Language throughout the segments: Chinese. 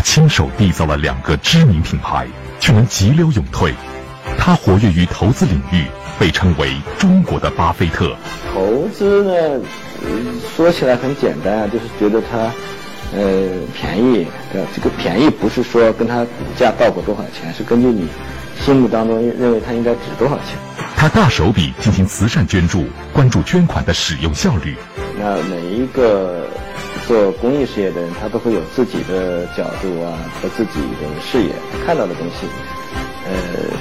他亲手缔造了两个知名品牌，却能急流勇退。他活跃于投资领域，被称为中国的巴菲特。投资呢，说起来很简单啊，就是觉得它，呃，便宜。对？这个便宜不是说跟它股价到过多少钱，是根据你心目当中认为它应该值多少钱。他大手笔进行慈善捐助，关注捐款的使用效率。那每一个做公益事业的人，他都会有自己的角度啊和自己的视野，看到的东西，呃，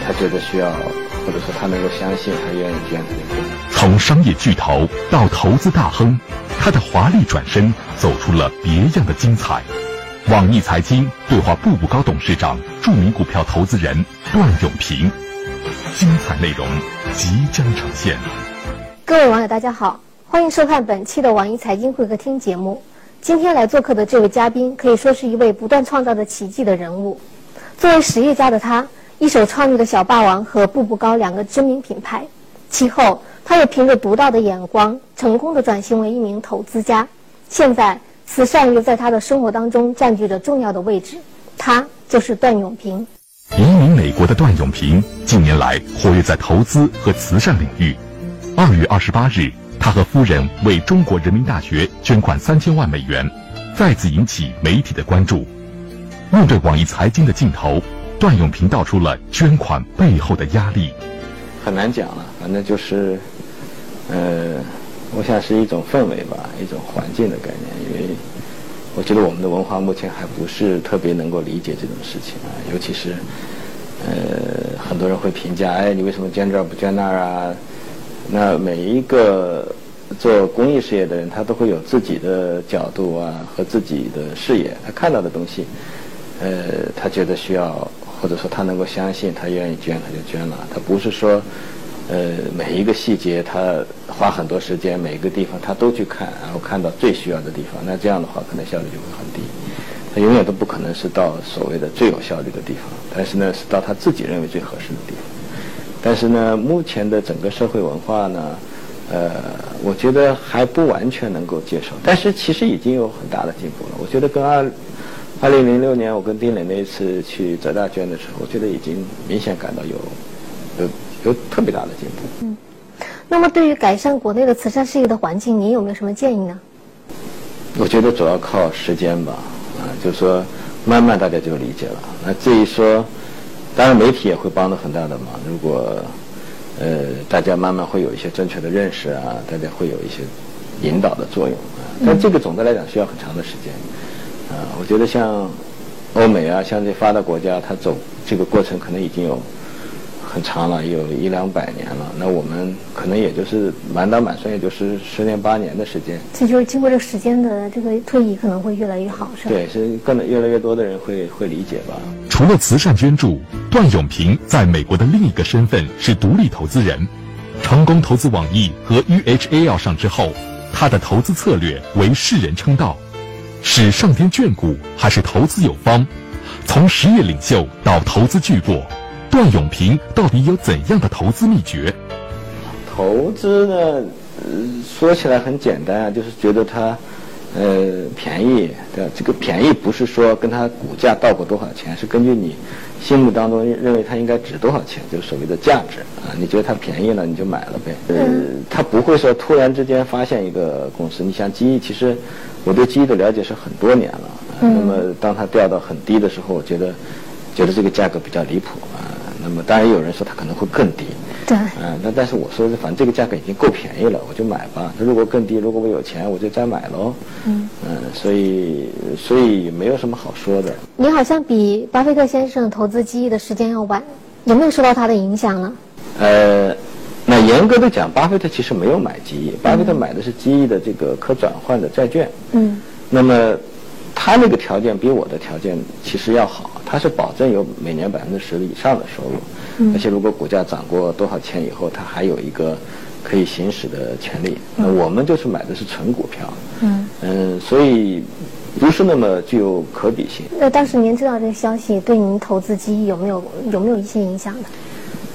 他觉得需要，或者说他能够相信，他愿意捐。从商业巨头到投资大亨，他的华丽转身走出了别样的精彩。网易财经对话步步高董事长、著名股票投资人段永平，精彩内容即将呈现。各位网友，大家好。欢迎收看本期的网易财经会客厅节目。今天来做客的这位嘉宾，可以说是一位不断创造着奇迹的人物。作为实业家的他，一手创立了小霸王和步步高两个知名品牌。其后，他又凭着独到的眼光，成功的转型为一名投资家。现在，慈善又在他的生活当中占据着重要的位置。他就是段永平。移民美国的段永平，近年来活跃在投资和慈善领域。二月二十八日。他和夫人为中国人民大学捐款三千万美元，再次引起媒体的关注。面对网易财经的镜头，段永平道出了捐款背后的压力。很难讲了，反正就是，呃，我想是一种氛围吧，一种环境的概念。因为我觉得我们的文化目前还不是特别能够理解这种事情啊，尤其是，呃，很多人会评价，哎，你为什么捐这儿不捐那儿啊？那每一个做公益事业的人，他都会有自己的角度啊和自己的视野，他看到的东西，呃，他觉得需要，或者说他能够相信，他愿意捐他就捐了。他不是说，呃，每一个细节他花很多时间，每一个地方他都去看，然后看到最需要的地方。那这样的话，可能效率就会很低。他永远都不可能是到所谓的最有效率的地方，但是呢，是到他自己认为最合适的地方。但是呢，目前的整个社会文化呢，呃，我觉得还不完全能够接受。但是其实已经有很大的进步了。我觉得跟二二零零六年我跟丁磊那一次去浙大捐的时候，我觉得已经明显感到有有有特别大的进步。嗯。那么对于改善国内的慈善事业的环境，您有没有什么建议呢？我觉得主要靠时间吧，啊，就是说慢慢大家就理解了。那至于说。当然，媒体也会帮了很大的忙。如果，呃，大家慢慢会有一些正确的认识啊，大家会有一些引导的作用啊。但这个总的来讲需要很长的时间，啊，我觉得像欧美啊，像这发达国家，它走这个过程可能已经有。很长了，有一两百年了。那我们可能也就是满打满算，也就是十年八年的时间。这就是经过这个时间的这个推移，可能会越来越好，是吧？对，是更越来越多的人会会理解吧。除了慈善捐助，段永平在美国的另一个身份是独立投资人。成功投资网易和 UHA 要上之后，他的投资策略为世人称道。是上天眷顾，还是投资有方？从实业领袖到投资巨擘。段永平到底有怎样的投资秘诀？投资呢，说起来很简单啊，就是觉得它，呃，便宜，对吧？这个便宜不是说跟它股价到过多少钱，是根据你心目当中认为它应该值多少钱，就是所谓的价值啊。你觉得它便宜了，你就买了呗。呃，它不会说突然之间发现一个公司。你像机翼，其实我对机翼的了解是很多年了。那么当它掉到很低的时候，我觉得觉得这个价格比较离谱啊。那么当然有人说它可能会更低，对，嗯，那但是我说的反正这个价格已经够便宜了，我就买吧。如果更低，如果我有钱，我就再买喽。嗯，嗯，所以所以没有什么好说的。你好像比巴菲特先生投资机翼的时间要晚，有没有受到他的影响呢？呃，那严格的讲，巴菲特其实没有买机翼，巴菲特买的是机翼的这个可转换的债券。嗯，那么。他那个条件比我的条件其实要好，他是保证有每年百分之十以上的收入，而且如果股价涨过多少钱以后，它还有一个可以行使的权利。那我们就是买的是纯股票，嗯嗯，所以不是那么具有可比性。那当时您知道这个消息，对您投资机有没有有没有一些影响呢？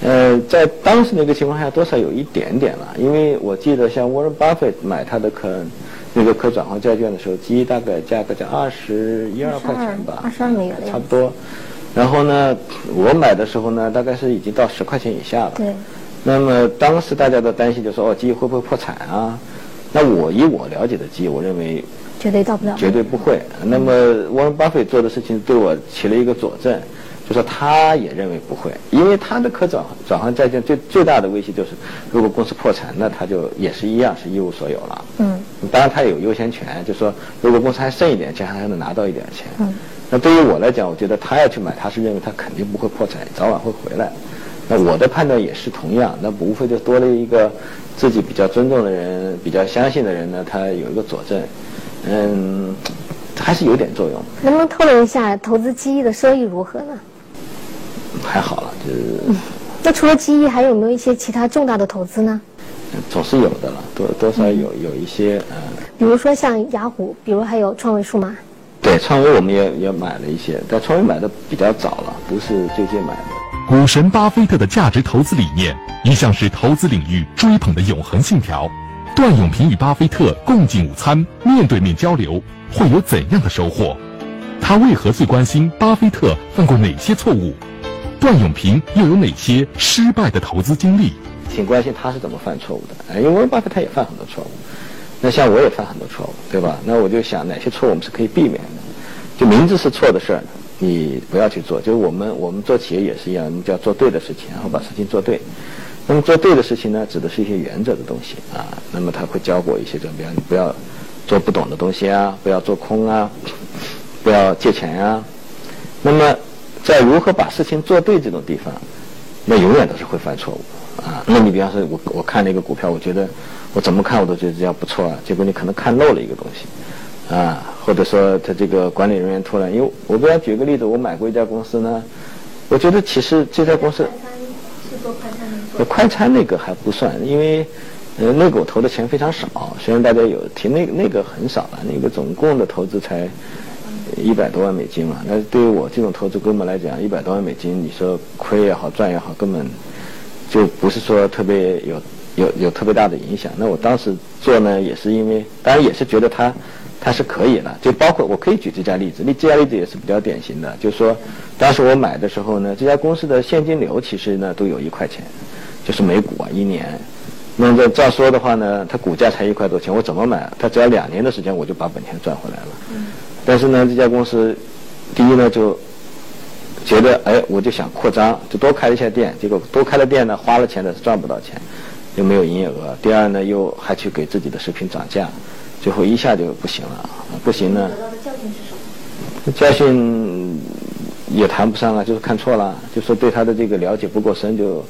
呃，在当时那个情况下，多少有一点点了，因为我记得像沃伦巴菲特买他的可那个可转换债券的时候，基大概价格在二十一二块钱吧，二十二美元，差不多。然后呢，我买的时候呢，大概是已经到十块钱以下了。对。那么当时大家的担心，就是说哦，基会不会破产啊？那我以我了解的基，我认为绝对到不了，绝对不会。那么沃伦巴菲特做的事情对我起了一个佐证，就说他也认为不会，因为他的可转转换债券最最大的威胁就是，如果公司破产，那他就也是一样是一无所有了。嗯。当然他有优先权，就说如果公司还剩一点钱，还能拿到一点钱。嗯。那对于我来讲，我觉得他要去买，他是认为他肯定不会破产，早晚会回来。那我的判断也是同样，那无非就多了一个自己比较尊重的人、比较相信的人呢，他有一个佐证，嗯，还是有点作用。能不能透露一下投资基 E 的收益如何呢？还好了，就是。那除了基 E，还有没有一些其他重大的投资呢？总是有的了，多多少有有一些呃。比如说像雅虎，比如还有创维数码。对，创维我们也也买了一些，但创维买的比较早了，不是最近买的。股神巴菲特的价值投资理念一向是投资领域追捧的永恒信条。段永平与巴菲特共进午餐，面对面交流，会有怎样的收获？他为何最关心巴菲特犯过哪些错误？段永平又有哪些失败的投资经历？挺关心他是怎么犯错误的。哎，因为巴菲特也犯很多错误，那像我也犯很多错误，对吧？那我就想哪些错误我们是可以避免的？就明知是错的事儿。你不要去做，就是我们我们做企业也是一样，我们叫做对的事情，然后把事情做对。那么做对的事情呢，指的是一些原则的东西啊。那么他会教过一些，就比方你不要做不懂的东西啊，不要做空啊，不要借钱啊。那么在如何把事情做对这种地方，那永远都是会犯错误啊。那你比方说，我我看那个股票，我觉得我怎么看我都觉得这样不错啊，结果你可能看漏了一个东西。啊，或者说他这个管理人员突然，因为我给他举个例子，我买过一家公司呢，我觉得其实这家公司，快餐那个还不算，因为呃那个我投的钱非常少，虽然大家有提那个那个很少了，那个总共的投资才一百多万美金嘛，那对于我这种投资规模来讲，一百多万美金，你说亏也好赚也好，根本就不是说特别有有有特别大的影响。那我当时做呢，也是因为，当然也是觉得它。它是可以了，就包括我可以举这家例子，那这家例子也是比较典型的，就是说，当时我买的时候呢，这家公司的现金流其实呢都有一块钱，就是每股啊一年，那这照说的话呢，它股价才一块多钱，我怎么买？它只要两年的时间我就把本钱赚回来了。但是呢，这家公司，第一呢就觉得哎，我就想扩张，就多开一下店，结果多开了店呢，花了钱的是赚不到钱，又没有营业额。第二呢，又还去给自己的食品涨价。最后一下就不行了，不行呢。教训是什么？教训也谈不上啊，就是看错了，就是对他的这个了解不够深，就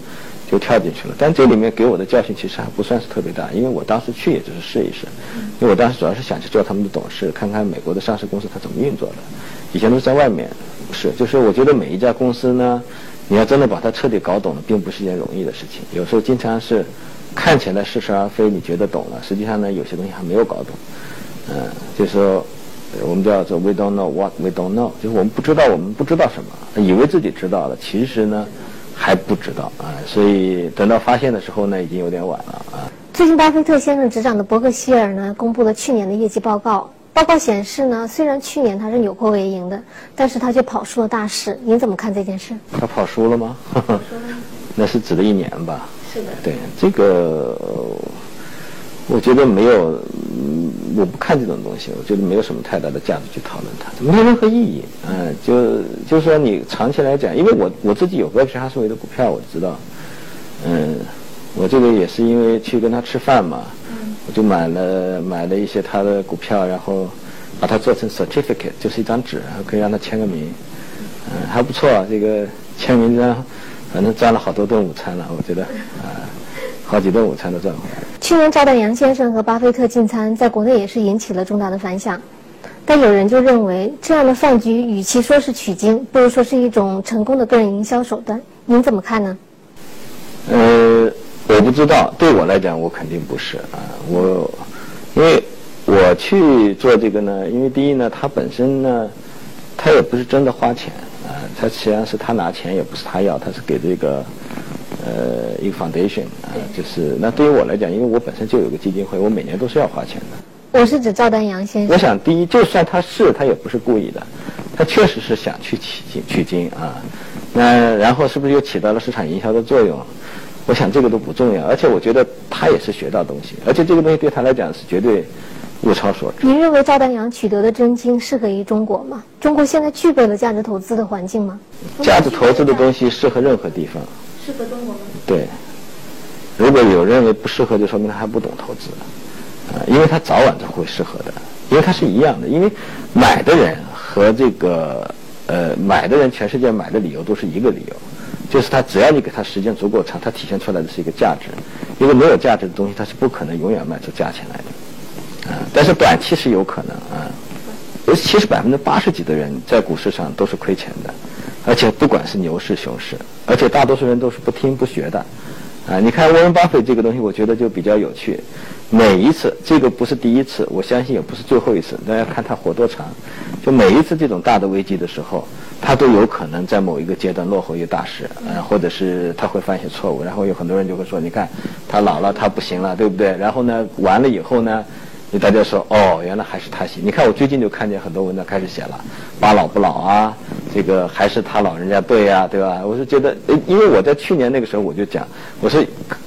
就跳进去了。但这里面给我的教训其实还不算是特别大，因为我当时去也就是试一试，因为我当时主要是想去做他们的董事，看看美国的上市公司它怎么运作的。以前都是在外面，是就是我觉得每一家公司呢，你要真的把它彻底搞懂了，并不是一件容易的事情。有时候经常是。看起来似是而非，你觉得懂了，实际上呢，有些东西还没有搞懂。嗯，就是说，我们叫做 we don't know what we don't know，就是我们不知道我们不知道什么，以为自己知道了，其实呢还不知道啊。所以等到发现的时候呢，已经有点晚了啊。最近，巴菲特先生执掌的伯克希尔呢，公布了去年的业绩报告。报告显示呢，虽然去年他是扭亏为盈的，但是他却跑输了大市。您怎么看这件事？他跑输了吗？那是指的一年吧。是的对这个，我觉得没有，我不看这种东西，我觉得没有什么太大的价值去讨论它，没有任何意义。嗯，就就是说你长期来讲，因为我我自己有伯克希尔哈撒韦的股票，我知道，嗯，我这个也是因为去跟他吃饭嘛，我就买了买了一些他的股票，然后把它做成 certificate，就是一张纸，然后可以让他签个名，嗯，还不错，这个签名章。反正赚了好多顿午餐了，我觉得啊，好几顿午餐都赚回来了。去年招待杨先生和巴菲特进餐，在国内也是引起了重大的反响。但有人就认为，这样的饭局与其说是取经，不如说是一种成功的个人营销手段。您怎么看呢？呃，我不知道，对我来讲，我肯定不是啊。我因为我去做这个呢，因为第一呢，他本身呢，他也不是真的花钱。啊，他实际上是他拿钱，也不是他要，他是给这个，呃，一个 foundation 啊，就是那对于我来讲，因为我本身就有个基金会，我每年都是要花钱的。我是指赵丹阳先生。我想，第一，就算他是，他也不是故意的，他确实是想去取经取经啊。那然后是不是又起到了市场营销的作用？我想这个都不重要。而且我觉得他也是学到东西，而且这个东西对他来讲是绝对物超所值。您认为赵丹阳取得的真经适合于中国吗？中国现在具备了价值投资的环境吗？价值投资的东西适合任何地方。适合中国吗？对。如果有认为不适合，就说明他还不懂投资，啊，因为他早晚都会适合的，因为他是一样的，因为买的人和这个呃买的人，全世界买的理由都是一个理由，就是他只要你给他时间足够长，他体现出来的是一个价值，因为没有价值的东西，它是不可能永远卖出价钱来的，啊，但是短期是有可能啊，尤其是百分之八十几的人在股市上都是亏钱的，而且不管是牛市熊市，而且大多数人都是不听不学的。啊，你看沃伦巴菲这个东西，我觉得就比较有趣。每一次，这个不是第一次，我相信也不是最后一次。大家看他活多长，就每一次这种大的危机的时候，他都有可能在某一个阶段落后于大势，嗯，或者是他会犯一些错误。然后有很多人就会说，你看他老了，他不行了，对不对？然后呢，完了以后呢？你大家说哦，原来还是他行。你看我最近就看见很多文章开始写了，把老不老啊，这个还是他老人家对呀，对吧？我是觉得，因为我在去年那个时候我就讲，我说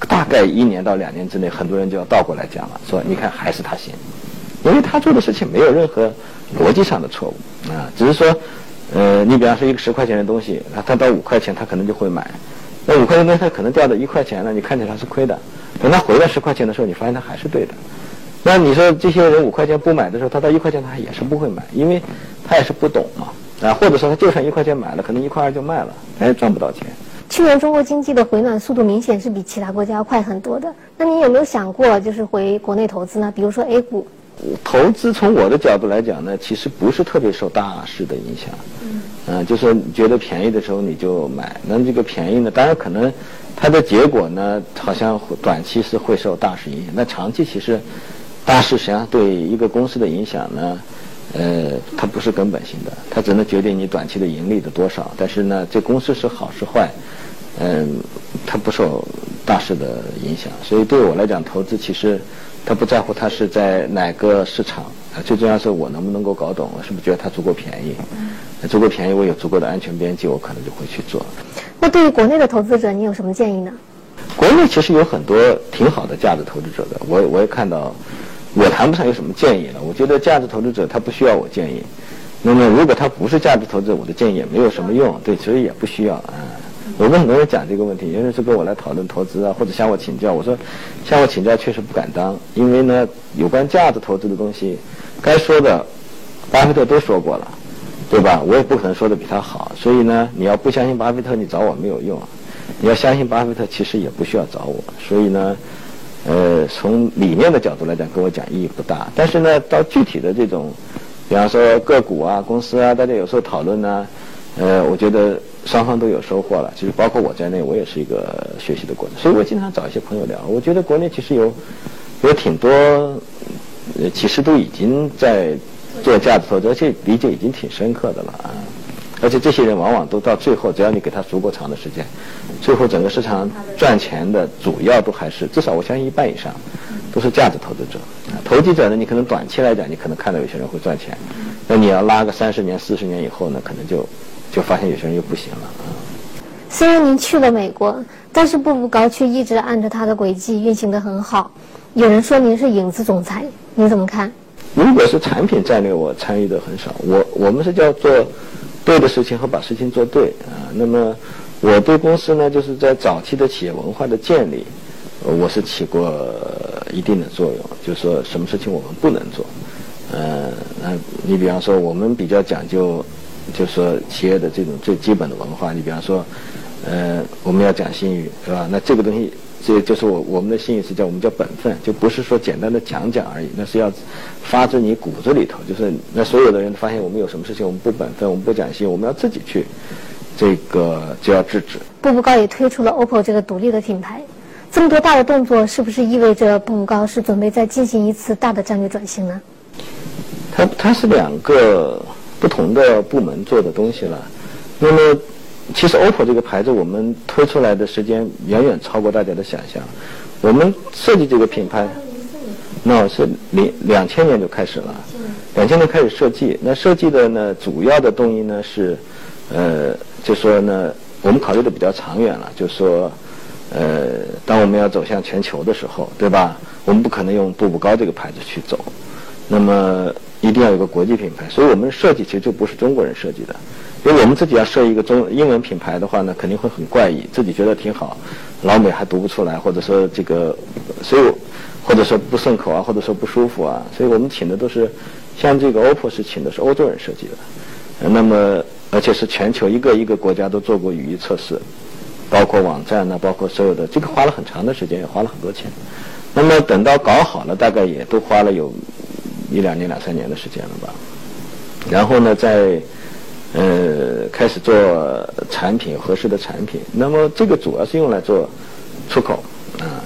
大概一年到两年之内，很多人就要倒过来讲了，说你看还是他行，因为他做的事情没有任何逻辑上的错误啊，只是说，呃，你比方说一个十块钱的东西，他他到五块钱他可能就会买，那五块钱东西他可能掉到一块钱了，你看起来是亏的，等他回到十块钱的时候，你发现他还是对的。那你说这些人五块钱不买的时候，他到一块钱他也是不会买，因为他也是不懂嘛啊，或者说他就算一块钱买了，可能一块二就卖了，他也赚不到钱。去年中国经济的回暖速度明显是比其他国家要快很多的。那你有没有想过就是回国内投资呢？比如说 A 股？投资从我的角度来讲呢，其实不是特别受大势的影响。嗯。嗯，就是觉得便宜的时候你就买，那这个便宜呢，当然可能它的结果呢，好像短期是会受大势影响，那长期其实。大势实际上对一个公司的影响呢，呃，它不是根本性的，它只能决定你短期的盈利的多少。但是呢，这公司是好是坏，嗯，它不受大势的影响。所以对我来讲，投资其实它不在乎它是在哪个市场，最重要是我能不能够搞懂，我是不是觉得它足够便宜，足够便宜，我有足够的安全边际，我可能就会去做。那对于国内的投资者，你有什么建议呢？国内其实有很多挺好的价值投资者的，我我也看到。我谈不上有什么建议了。我觉得价值投资者他不需要我建议。那么如果他不是价值投资者，我的建议也没有什么用。对，所以也不需要啊。我跟很多人讲这个问题，有人是跟我来讨论投资啊，或者向我请教。我说，向我请教确实不敢当，因为呢，有关价值投资的东西，该说的，巴菲特都说过了，对吧？我也不可能说的比他好。所以呢，你要不相信巴菲特，你找我没有用。你要相信巴菲特，其实也不需要找我。所以呢。呃，从理念的角度来讲，跟我讲意义不大。但是呢，到具体的这种，比方说个股啊、公司啊，大家有时候讨论呢，呃，我觉得双方都有收获了。其实包括我在内，我也是一个学习的过程。所以我经常找一些朋友聊。我觉得国内其实有有挺多，呃，其实都已经在做价值投资，而且理解已经挺深刻的了啊。而且这些人往往都到最后，只要你给他足够长的时间，最后整个市场赚钱的主要都还是至少我相信一半以上都是价值投资者。投机者呢，你可能短期来讲，你可能看到有些人会赚钱，那你要拉个三十年、四十年以后呢，可能就就发现有些人又不行了啊。虽然您去了美国，但是步步高却一直按照他的轨迹运行的很好。有人说您是影子总裁，你怎么看？如果是产品战略，我参与的很少。我我们是叫做。对的事情和把事情做对啊，那么我对公司呢，就是在早期的企业文化的建立，我是起过一定的作用。就是说什么事情我们不能做，呃，那你比方说我们比较讲究，就是说企业的这种最基本的文化，你比方说，呃，我们要讲信誉，是吧？那这个东西。这就是我我们的信誉是叫我们叫本分，就不是说简单的讲讲而已，那是要发自你骨子里头。就是那所有的人发现我们有什么事情我们不本分，我们不讲信，我们要自己去这个就要制止。步步高也推出了 OPPO 这个独立的品牌，这么多大的动作，是不是意味着步步高是准备再进行一次大的战略转型呢？它它是两个不同的部门做的东西了，那么。其实，OPPO 这个牌子我们推出来的时间远远超过大家的想象。我们设计这个品牌，那是零两千年就开始了，两千年开始设计。那设计的呢，主要的动因呢是，呃，就说呢，我们考虑的比较长远了，就说，呃，当我们要走向全球的时候，对吧？我们不可能用步步高这个牌子去走，那么一定要有个国际品牌。所以我们设计其实就不是中国人设计的，因为我们自己要设一个中英文品牌的话呢，肯定会很怪异，自己觉得挺好，老美还读不出来，或者说这个，所以。或者说不顺口啊，或者说不舒服啊，所以我们请的都是，像这个 OPPO 是请的是欧洲人设计的，那么而且是全球一个一个国家都做过语义测试，包括网站呢，包括所有的，这个花了很长的时间，也花了很多钱。那么等到搞好了，大概也都花了有一两年、两三年的时间了吧。然后呢，在呃开始做产品合适的产品，那么这个主要是用来做出口啊。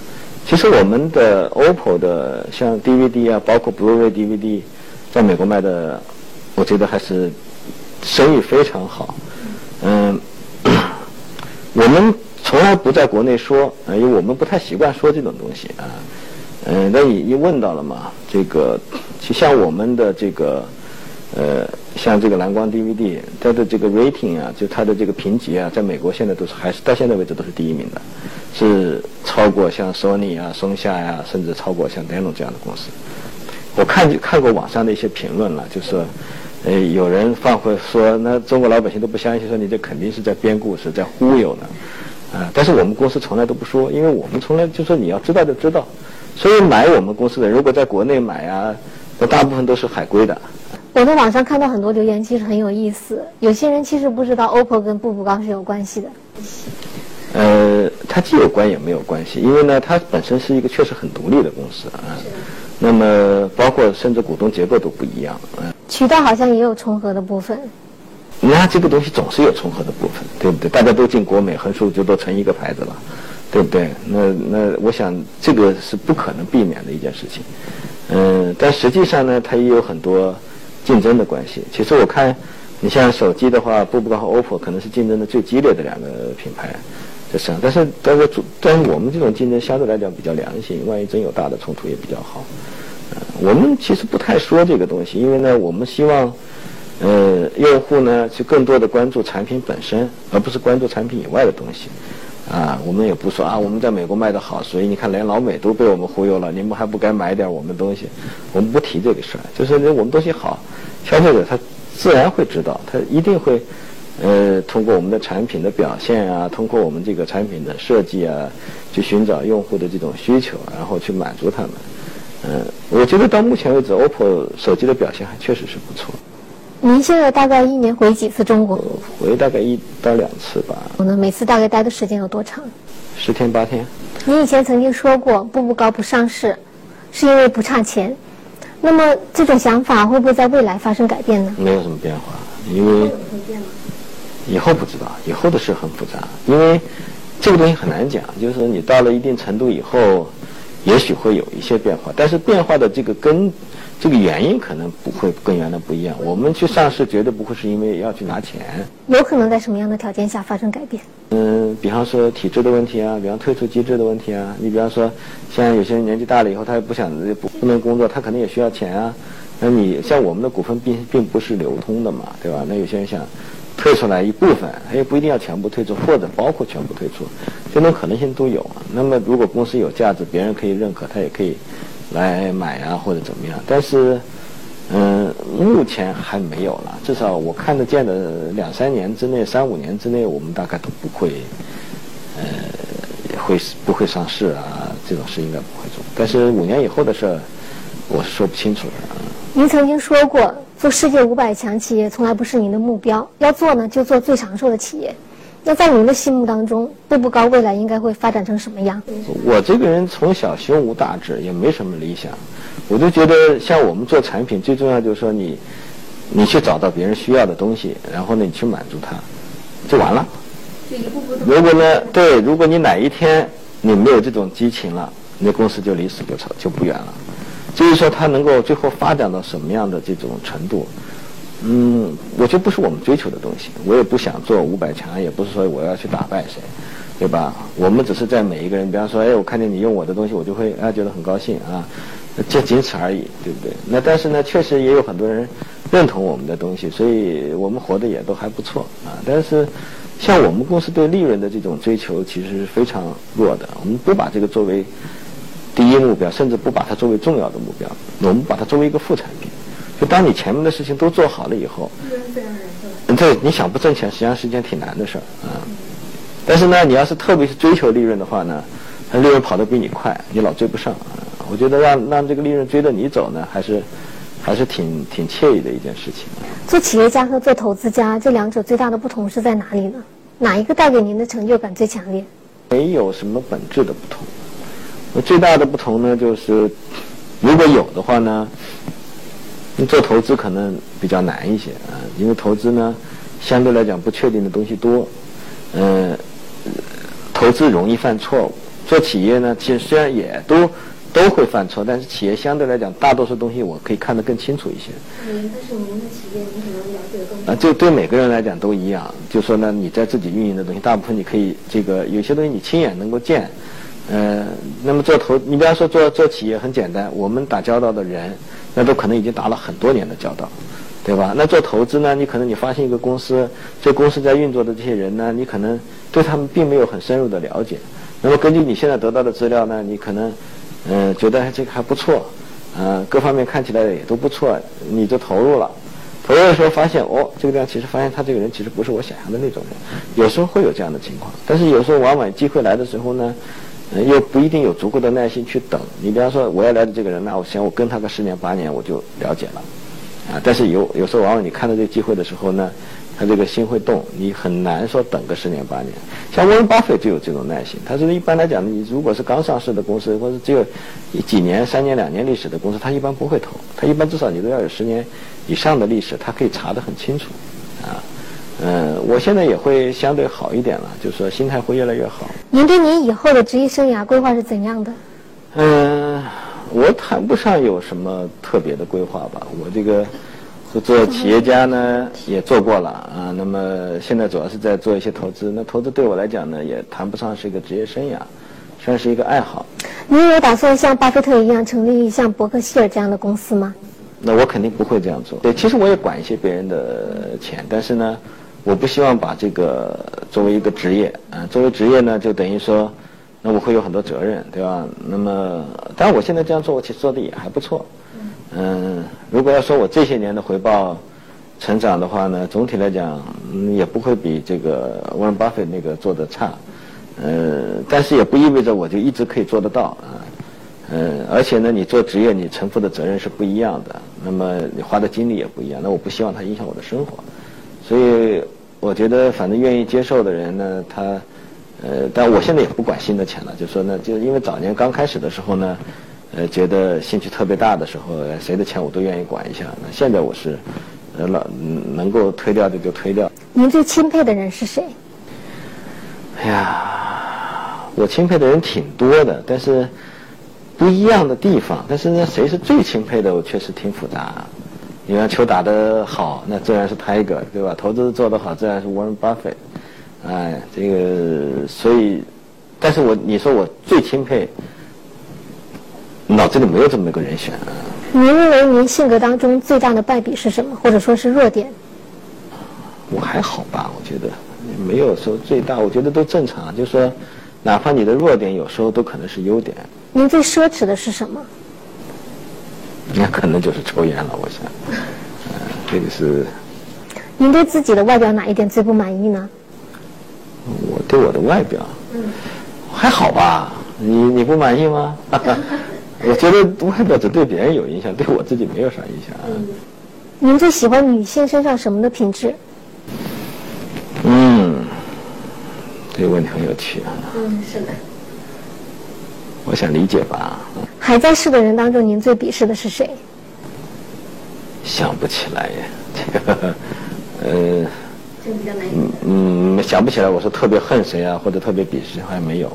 其实我们的 OPPO 的像 DVD 啊，包括 Blu-ray DVD，在美国卖的，我觉得还是生意非常好。嗯，我们从来不在国内说，因为我们不太习惯说这种东西啊。嗯，那你一问到了嘛，这个，就像我们的这个，呃，像这个蓝光 DVD，它的这个 rating 啊，就它的这个评级啊，在美国现在都是还是到现在为止都是第一名的。是超过像索尼啊、松下呀，甚至超过像 d e n o 这样的公司。我看看过网上的一些评论了，就说，呃，有人放会说，那中国老百姓都不相信，说你这肯定是在编故事，在忽悠呢，啊！但是我们公司从来都不说，因为我们从来就说你要知道就知道。所以买我们公司的，如果在国内买啊，那大部分都是海归的。我在网上看到很多留言，其实很有意思。有些人其实不知道 OPPO 跟步步高是有关系的。呃，它既有关也没有关系，因为呢，它本身是一个确实很独立的公司啊。那么，包括甚至股东结构都不一样啊。渠道好像也有重合的部分。那这个东西总是有重合的部分，对不对？大家都进国美，横竖就都成一个牌子了，对不对？那那，我想这个是不可能避免的一件事情。嗯，但实际上呢，它也有很多竞争的关系。其实我看，你像手机的话，步步高和 OPPO 可能是竞争的最激烈的两个品牌。这是，但是但是但是我们这种竞争相对来讲比较良性，万一真有大的冲突也比较好。我们其实不太说这个东西，因为呢，我们希望，呃，用户呢去更多的关注产品本身，而不是关注产品以外的东西。啊，我们也不说啊，我们在美国卖的好，所以你看连老美都被我们忽悠了，你们还不该买点我们东西？我们不提这个事儿，就是我们东西好，消费者他自然会知道，他一定会。呃，通过我们的产品的表现啊，通过我们这个产品的设计啊，去寻找用户的这种需求，然后去满足他们。嗯，我觉得到目前为止，OPPO 手机的表现还确实是不错。您现在大概一年回几次中国？回大概一到两次吧。那每次大概待的时间有多长？十天八天。您以前曾经说过，步步高不上市，是因为不差钱。那么这种想法会不会在未来发生改变呢？没有什么变化，因为。以后不知道，以后的事很复杂，因为这个东西很难讲。就是说，你到了一定程度以后，也许会有一些变化，但是变化的这个根、这个原因可能不会跟原来不一样。我们去上市绝对不会是因为要去拿钱。有可能在什么样的条件下发生改变？嗯，比方说体制的问题啊，比方退出机制的问题啊。你比方说，像有些人年纪大了以后，他也不想不不能工作，他可能也需要钱啊。那你像我们的股份并并不是流通的嘛，对吧？那有些人想。退出来一部分，他也不一定要全部退出，或者包括全部退出，这种可能性都有。那么，如果公司有价值，别人可以认可，他也可以来买啊，或者怎么样。但是，嗯，目前还没有了。至少我看得见的两三年之内、三五年之内，我们大概都不会，呃，会不会上市啊？这种事应该不会做。但是五年以后的事，我是说不清楚的。您曾经说过。做世界五百强企业从来不是您的目标，要做呢就做最长寿的企业。那在您的心目当中，步步高未来应该会发展成什么样？我这个人从小胸无大志，也没什么理想。我就觉得像我们做产品，最重要就是说你，你去找到别人需要的东西，然后呢你去满足他，就完了。如果呢，对，如果你哪一天你没有这种激情了，那公司就离死不长，就不远了。至于说它能够最后发展到什么样的这种程度，嗯，我觉得不是我们追求的东西。我也不想做五百强，也不是说我要去打败谁，对吧？我们只是在每一个人，比方说，哎，我看见你用我的东西，我就会啊觉得很高兴啊。就仅此而已，对不对？那但是呢，确实也有很多人认同我们的东西，所以我们活得也都还不错啊。但是，像我们公司对利润的这种追求，其实是非常弱的。我们不把这个作为第一目标，甚至不把它作为重要的目标，我们把它作为一个副产品。就当你前面的事情都做好了以后，对，你想不挣钱，实际上是一件挺难的事儿啊。但是呢，你要是特别是追求利润的话呢，它利润跑得比你快，你老追不上啊。我觉得让让这个利润追着你走呢，还是还是挺挺惬意的一件事情。做企业家和做投资家这两者最大的不同是在哪里呢？哪一个带给您的成就感最强烈？没有什么本质的不同。最大的不同呢，就是如果有的话呢，你做投资可能比较难一些啊，因为投资呢相对来讲不确定的东西多，嗯，投资容易犯错误。做企业呢，其实虽然也都。都会犯错，但是企业相对来讲，大多数东西我可以看得更清楚一些。嗯，但是您的企业，您可能了解的更。啊，就对每个人来讲都一样。就说呢，你在自己运营的东西，大部分你可以这个有些东西你亲眼能够见。呃，那么做投，你比方说做做企业很简单，我们打交道的人，那都可能已经打了很多年的交道，对吧？那做投资呢，你可能你发现一个公司，这公司在运作的这些人呢，你可能对他们并没有很深入的了解。那么根据你现在得到的资料呢，你可能。嗯，觉得这个还不错，嗯，各方面看起来也都不错，你就投入了。投入的时候发现，哦，这个地方其实发现他这个人其实不是我想象的那种人，有时候会有这样的情况。但是有时候往往机会来的时候呢，又不一定有足够的耐心去等。你比方说我要来的这个人，那我想我跟他个十年八年我就了解了，啊，但是有有时候往往你看到这个机会的时候呢。他这个心会动，你很难说等个十年八年。像沃伦巴菲就有这种耐心。他说一般来讲，你如果是刚上市的公司，或者只有几年、三年、两年历史的公司，他一般不会投。他一般至少你都要有十年以上的历史，他可以查得很清楚。啊，嗯，我现在也会相对好一点了，就是说心态会越来越好。您对您以后的职业生涯规划是怎样的？嗯，我谈不上有什么特别的规划吧。我这个。做企业家呢，也做过了啊。那么现在主要是在做一些投资。那投资对我来讲呢，也谈不上是一个职业生涯，算是一个爱好。您有打算像巴菲特一样成立像伯克希尔这样的公司吗？那我肯定不会这样做。对，其实我也管一些别人的钱，但是呢，我不希望把这个作为一个职业。啊，作为职业呢，就等于说，那我会有很多责任，对吧？那么，当然我现在这样做，我其实做的也还不错。嗯，如果要说我这些年的回报成长的话呢，总体来讲也不会比这个沃伦巴菲那个做的差，嗯，但是也不意味着我就一直可以做得到啊，嗯，而且呢，你做职业你承负的责任是不一样的，那么你花的精力也不一样，那我不希望它影响我的生活，所以我觉得反正愿意接受的人呢，他，呃，但我现在也不管新的钱了，就说呢，就因为早年刚开始的时候呢。呃，觉得兴趣特别大的时候，谁的钱我都愿意管一下。那现在我是，呃，老能够推掉的就推掉。您最钦佩的人是谁？哎呀，我钦佩的人挺多的，但是不一样的地方。但是呢，谁是最钦佩的，我确实挺复杂。你看球打得好，那自然是 Tiger，对吧？投资做得好，自然是 Warren Buffett。哎，这个所以，但是我你说我最钦佩。脑子里没有这么一个人选。您认为您性格当中最大的败笔是什么，或者说是弱点？我还好吧，我觉得没有说最大，我觉得都正常。就是说，哪怕你的弱点，有时候都可能是优点。您最奢侈的是什么？那可能就是抽烟了，我想。嗯，这个是。您对自己的外表哪一点最不满意呢？我对我的外表，嗯，还好吧？你你不满意吗？我觉得外表只对别人有影响，对我自己没有啥影响。您最喜欢女性身上什么的品质？嗯，这个问题很有趣啊。嗯，是的。我想理解吧。还在世的人当中，您最鄙视的是谁？想不起来呀，这个，呃，嗯嗯，想不起来。我是特别恨谁啊，或者特别鄙视，好像没有。